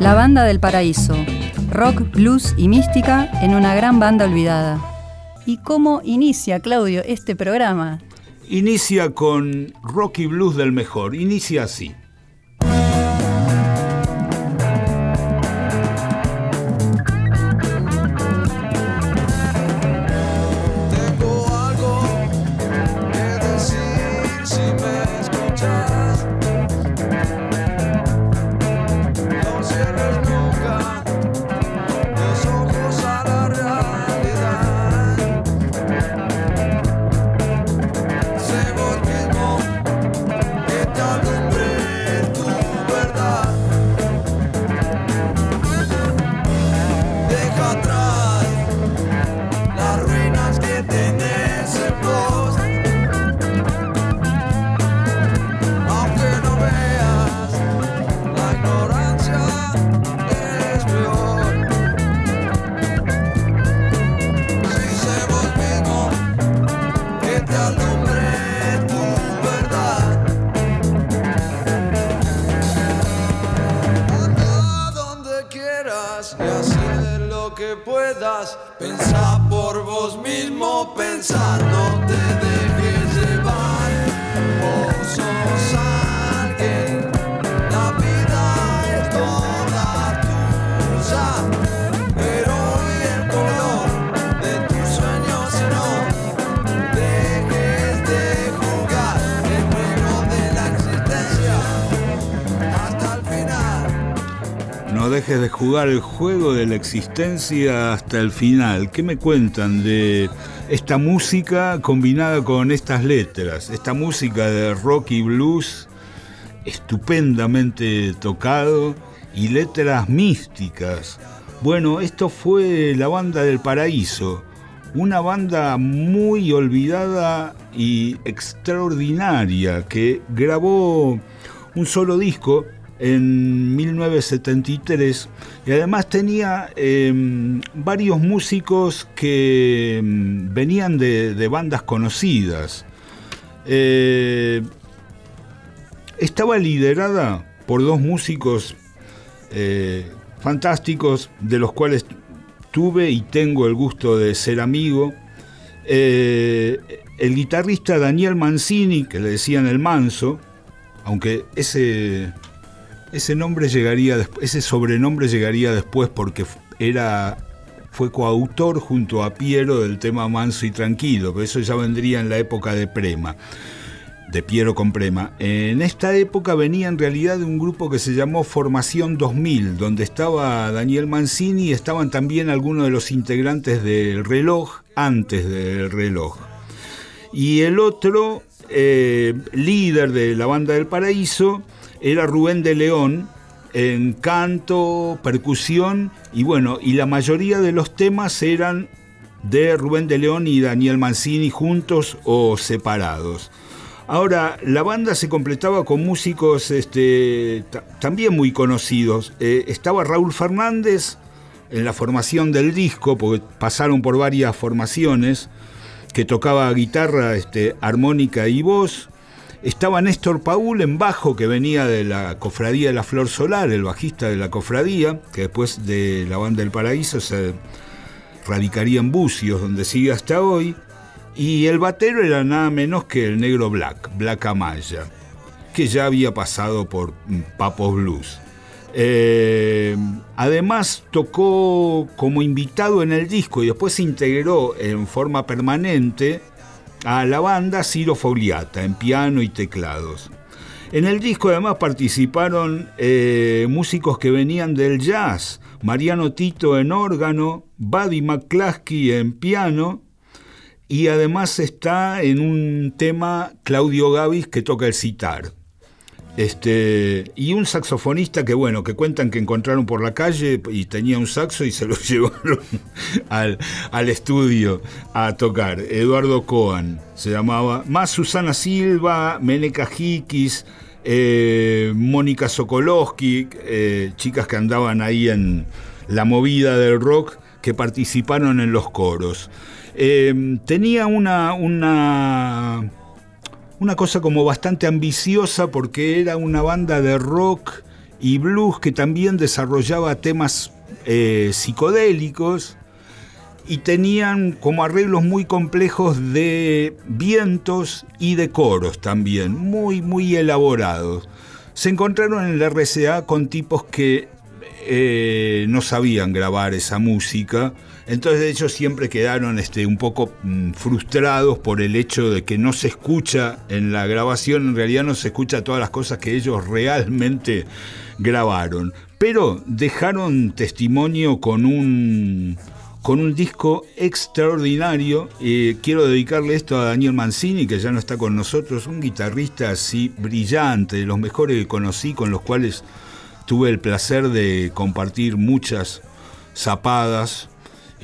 La Banda del Paraíso. Rock, blues y mística en una gran banda olvidada. ¿Y cómo inicia, Claudio, este programa? Inicia con rock y blues del mejor. Inicia así. y hacer lo que puedas. Pensá por vos mismo, pensar, no te dejes. De jugar el juego de la existencia hasta el final. ¿Qué me cuentan de esta música combinada con estas letras? Esta música de rock y blues estupendamente tocado y letras místicas. Bueno, esto fue la banda del paraíso, una banda muy olvidada y extraordinaria que grabó un solo disco en 1973 y además tenía em, varios músicos que em, venían de, bandas conocidas. Eh, estaba liderada por dos músicos eh, fantásticos de los cuales tuve y tengo el gusto de ser amigo. Eh, el guitarrista Daniel Mancini, que le decían el Manso, aunque ese ese nombre llegaría ese sobrenombre llegaría después porque era fue coautor junto a Piero del tema Manso y Tranquilo, pero eso ya vendría en la época de Prema, de Piero con Prema. En esta época venía en realidad de un grupo que se llamó Formación 2000, donde estaba Daniel Mancini y estaban también algunos de los integrantes del reloj antes del reloj. Y el otro eh, líder de la banda del Paraíso era Rubén de León en canto, percusión y bueno, y la mayoría de los temas eran de Rubén de León y Daniel Mancini juntos o separados. Ahora, la banda se completaba con músicos este, también muy conocidos. Eh, estaba Raúl Fernández en la formación del disco, porque pasaron por varias formaciones, que tocaba guitarra, este, armónica y voz. Estaba Néstor Paul en bajo, que venía de la Cofradía de la Flor Solar, el bajista de la Cofradía, que después de la Banda del Paraíso se radicaría en Bucios, donde sigue hasta hoy. Y el batero era nada menos que el negro Black, Black Amaya, que ya había pasado por Papos Blues. Eh, además tocó como invitado en el disco y después se integró en forma permanente a la banda Ciro Fogliata en piano y teclados. En el disco además participaron eh, músicos que venían del jazz, Mariano Tito en órgano, Buddy McCluskey en piano y además está en un tema Claudio Gavis que toca el citar. Este, y un saxofonista que, bueno, que cuentan que encontraron por la calle y tenía un saxo y se lo llevaron al, estudio a tocar. Eduardo Coan se llamaba. Más Susana Silva, Meneca Jiquis, eh, Mónica Sokolowski, eh, chicas que andaban ahí en la movida del rock que participaron en los coros. Eh, tenía una, una una cosa como bastante ambiciosa porque era una banda de rock y blues que también desarrollaba temas eh, psicodélicos y tenían como arreglos muy complejos de vientos y de coros también, muy, muy elaborados. Se encontraron en la RCA con tipos que eh, no sabían grabar esa música, entonces ellos siempre quedaron este, un poco mm, frustrados por el hecho de que no se escucha en la grabación, en realidad no se escucha todas las cosas que ellos realmente grabaron, pero dejaron testimonio con un con un disco extraordinario. Eh, quiero dedicarle esto a Daniel Mancini, que ya no está con nosotros, un guitarrista así brillante, de los mejores que conocí, con los cuales tuve el placer de compartir muchas zapadas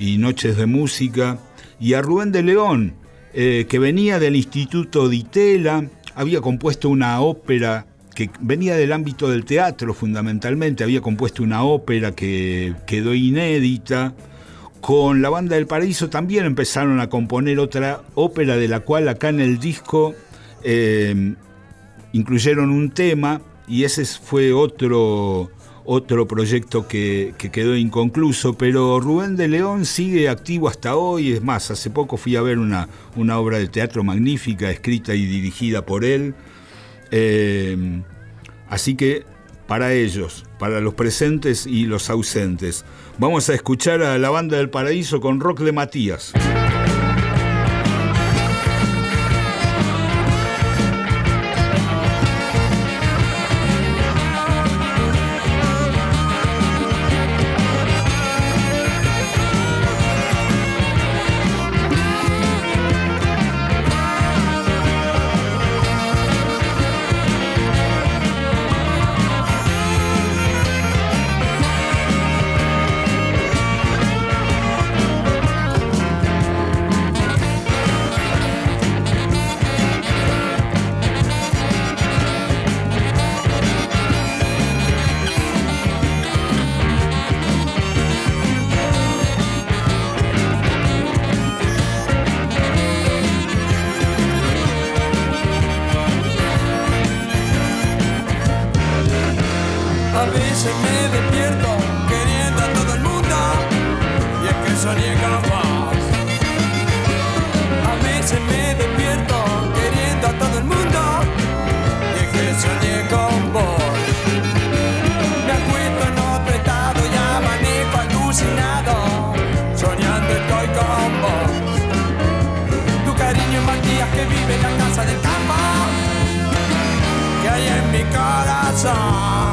y noches de música. Y a Rubén de León, eh, que venía del Instituto Di Tella, había compuesto una ópera que venía del ámbito del teatro fundamentalmente, había compuesto una ópera que quedó inédita con la banda del Paraíso también empezaron a componer otra ópera de la cual acá en el disco eh, incluyeron un tema y ese fue otro, otro proyecto que, quedó inconcluso, pero Rubén de León sigue activo hasta hoy, es más, hace poco fui a ver una, una obra de teatro magnífica, escrita y dirigida por él, eh, así que para ellos, para los presentes y los ausentes. Vamos a escuchar a la banda del paraíso con rock de Matías. A veces me despierto queriendo a todo el mundo y es que soñé con vos. A veces me despierto queriendo a todo el mundo y es que soñé con vos. Me acuesto en otro estado y amanezco alucinado, soñando estoy con vos. Tu cariño Matías que vive en la casa del campo que hay en mi corazón.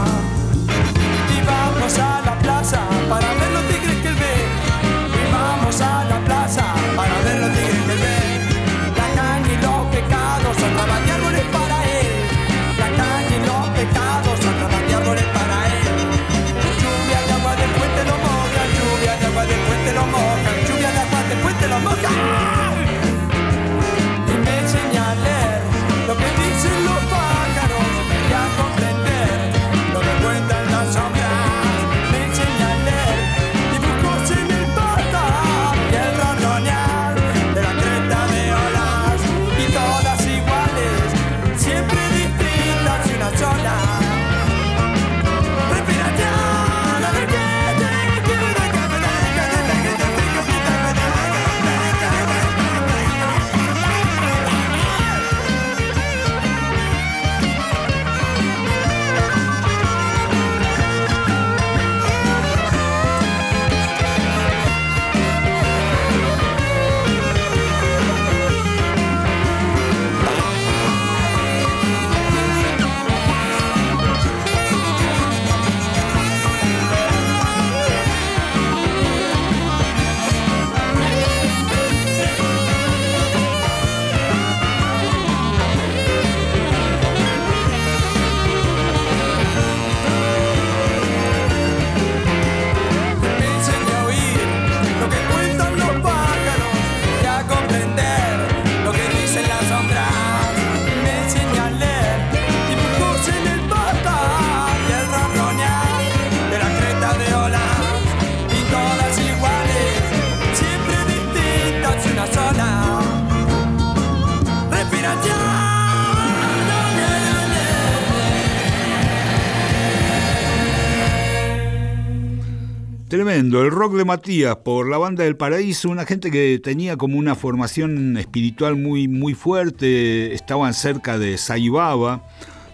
Tremendo, el rock de Matías por la banda del Paraíso, una gente que tenía como una formación espiritual muy, muy fuerte, estaban cerca de Saibaba,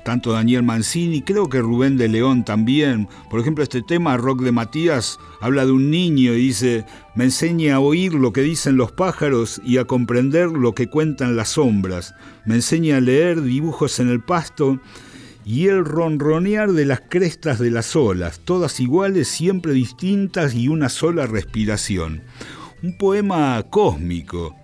tanto Daniel Mancini, creo que Rubén de León también. Por ejemplo, este tema, Rock de Matías, habla de un niño y dice, me enseña a oír lo que dicen los pájaros y a comprender lo que cuentan las sombras, me enseña a leer dibujos en el pasto y el ronronear de las crestas de las olas, todas iguales, siempre distintas y una sola respiración. Un poema cósmico.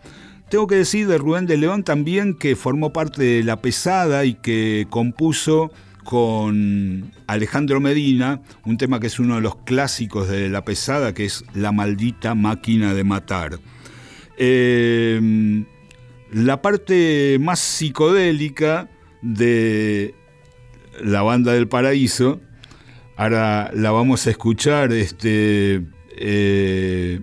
Tengo que decir de Rubén de León también que formó parte de La Pesada y que compuso con Alejandro Medina un tema que es uno de los clásicos de La Pesada, que es La maldita máquina de matar. Eh, la parte más psicodélica de la banda del paraíso. Ahora la vamos a escuchar. Este, eh,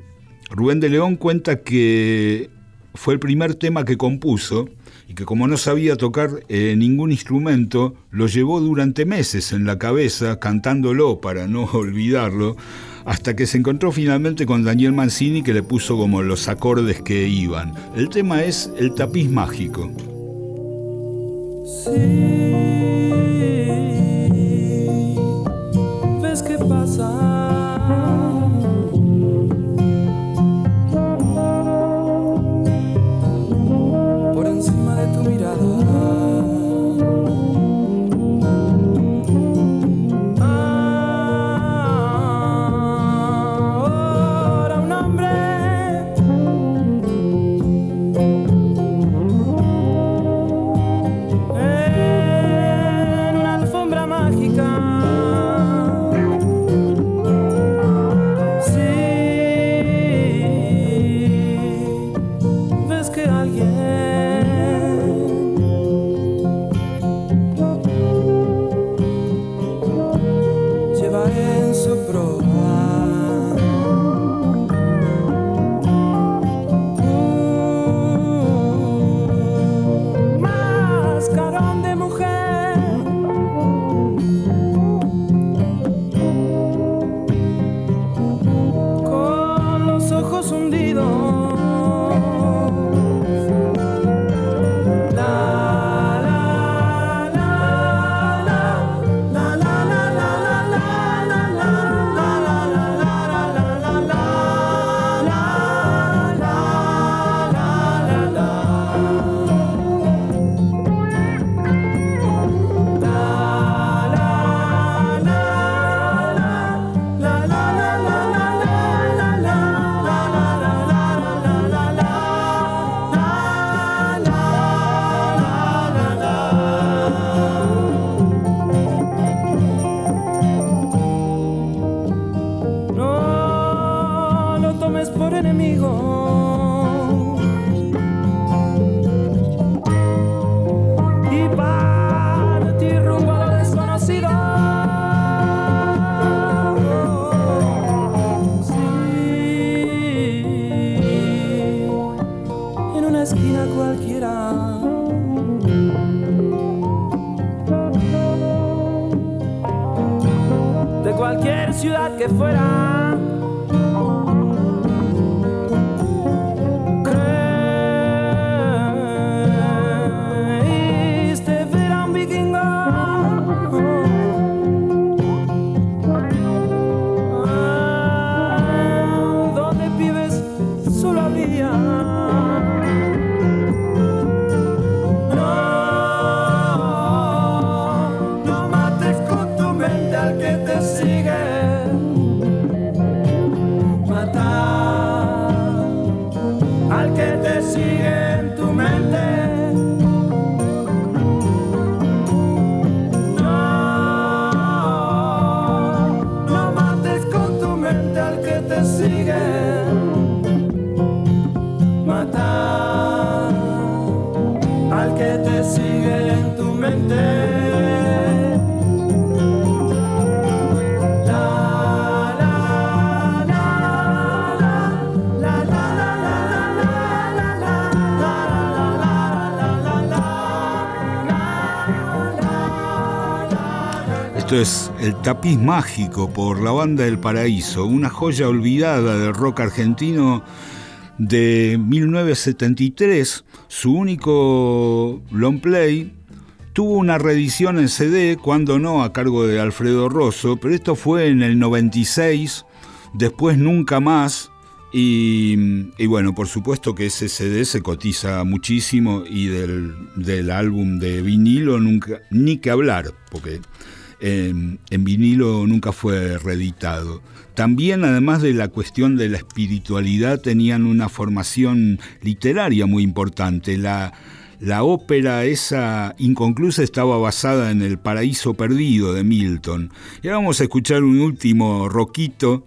Rubén de León cuenta que fue el primer tema que compuso y que como no sabía tocar eh, ningún instrumento, lo llevó durante meses en la cabeza cantándolo para no olvidarlo, hasta que se encontró finalmente con Daniel Mancini que le puso como los acordes que iban. El tema es El tapiz mágico. cualquier ciudad que fuera. al que te sigue. Esto es El tapiz mágico por la banda del paraíso, una joya olvidada del rock argentino de 1973, su único long play. Tuvo una reedición en CD, cuando no, a cargo de Alfredo Rosso, pero esto fue en el 96, después nunca más, y, bueno, por supuesto que ese CD se cotiza muchísimo y del, álbum de vinilo nunca, ni que hablar, porque en, vinilo nunca fue reeditado. También, además de la cuestión de la espiritualidad, tenían una formación literaria muy importante. La, ópera esa inconclusa estaba basada en El Paraíso Perdido de Milton. Y ahora vamos a escuchar un último roquito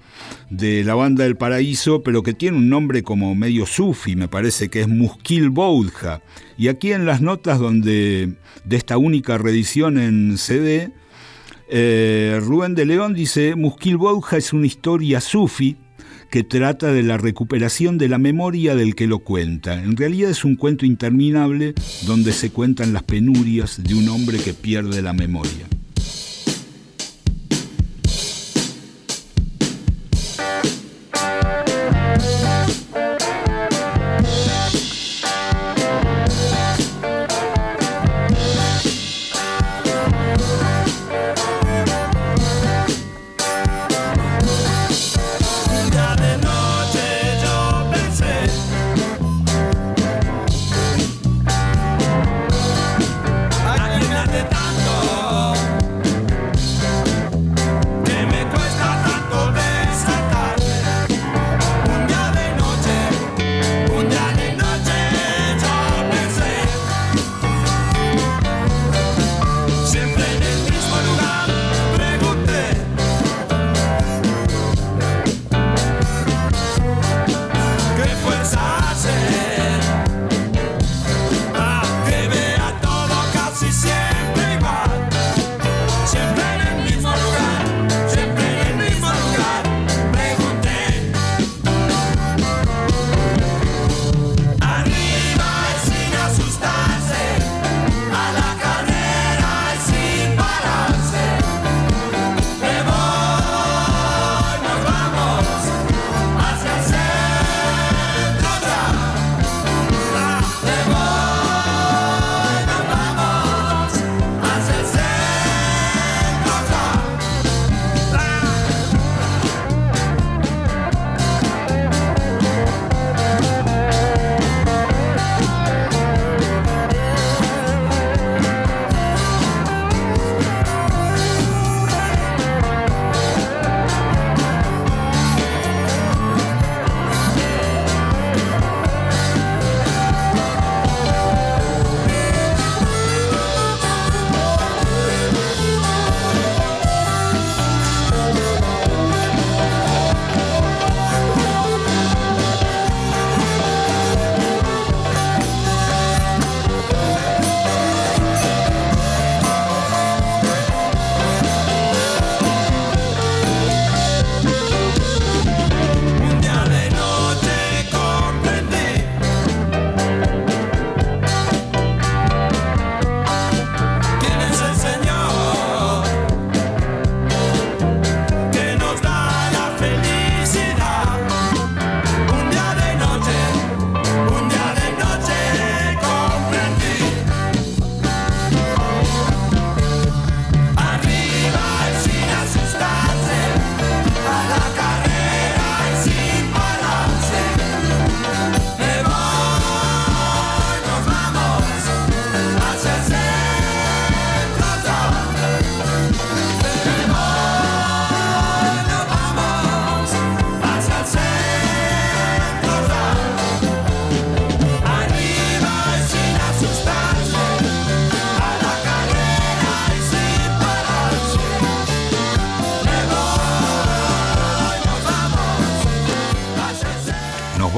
de la banda del Paraíso, pero que tiene un nombre como medio sufi, me parece que es Muskil Boudha. Y aquí en las notas donde de esta única reedición en CD, eh, Rubén de León dice, Muskil Boudha es una historia sufi que trata de la recuperación de la memoria del que lo cuenta. En realidad es un cuento interminable donde se cuentan las penurias de un hombre que pierde la memoria.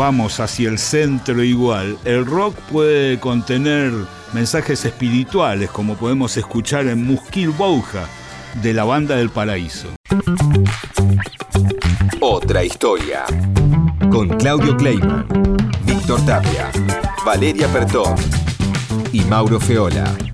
Vamos hacia el centro igual. El rock puede contener mensajes espirituales, como podemos escuchar en Muskil Bouja, de la banda del paraíso. Otra historia. Con Claudio Kleiman, Víctor Tapia, Valeria Pertón y Mauro Feola.